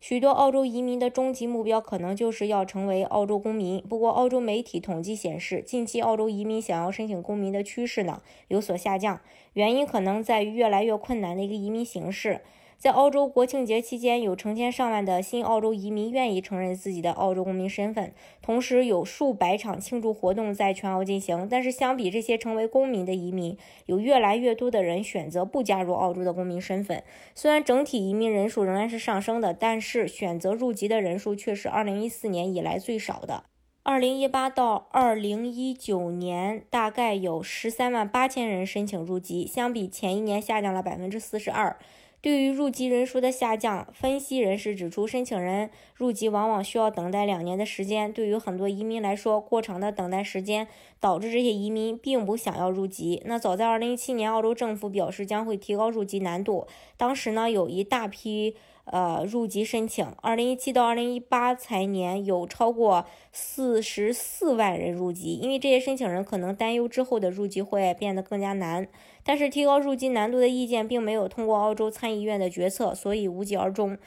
许多澳洲移民的终极目标可能就是要成为澳洲公民。不过，澳洲媒体统计显示，近期澳洲移民想要申请公民的趋势呢有所下降，原因可能在于越来越困难的一个移民形势。在澳洲国庆节期间，有成千上万的新澳洲移民愿意承认自己的澳洲公民身份，同时有数百场庆祝活动在全澳进行。但是，相比这些成为公民的移民，有越来越多的人选择不加入澳洲的公民身份。虽然整体移民人数仍然是上升的，但是选择入籍的人数却是2014年以来最少的。2018到2019年，大概有13万八千人申请入籍，相比前一年下降了百分之四十二。对于入籍人数的下降，分析人士指出，申请人入籍往往需要等待两年的时间。对于很多移民来说，过长的等待时间导致这些移民并不想要入籍。那早在2017年，澳洲政府表示将会提高入籍难度，当时呢有一大批。呃，入籍申请，二零一七到二零一八财年有超过四十四万人入籍，因为这些申请人可能担忧之后的入籍会变得更加难。但是提高入籍难度的意见并没有通过澳洲参议院的决策，所以无疾而终。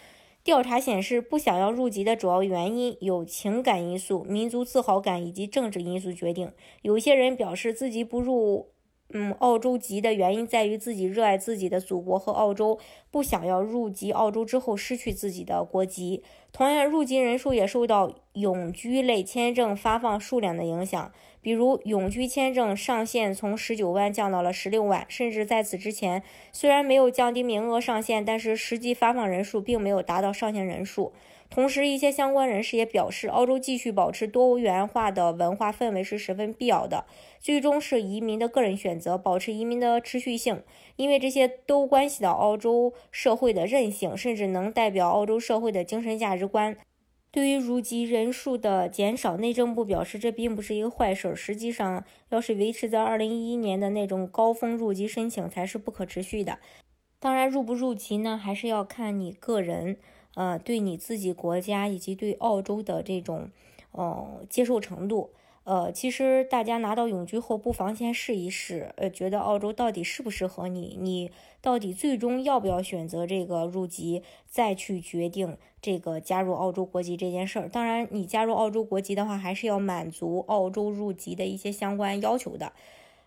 调查显示，不想要入籍的主要原因有情感因素、民族自豪感以及政治因素决定。有些人表示自己不入。嗯，澳洲籍的原因在于自己热爱自己的祖国和澳洲，不想要入籍澳洲之后失去自己的国籍。同样，入籍人数也受到永居类签证发放数量的影响，比如永居签证上限从十九万降到了十六万，甚至在此之前，虽然没有降低名额上限，但是实际发放人数并没有达到上限人数。同时，一些相关人士也表示，澳洲继续保持多元化的文化氛围是十分必要的。最终是移民的个人选择，保持移民的持续性，因为这些都关系到澳洲社会的韧性，甚至能代表澳洲社会的精神价值观。对于入籍人数的减少，内政部表示这并不是一个坏事。实际上，要是维持在二零一一年的那种高峰入籍申请，才是不可持续的。当然，入不入籍呢，还是要看你个人。呃，对你自己国家以及对澳洲的这种，呃，接受程度，呃，其实大家拿到永居后，不妨先试一试，呃，觉得澳洲到底适不适合你，你到底最终要不要选择这个入籍，再去决定这个加入澳洲国籍这件事儿。当然，你加入澳洲国籍的话，还是要满足澳洲入籍的一些相关要求的。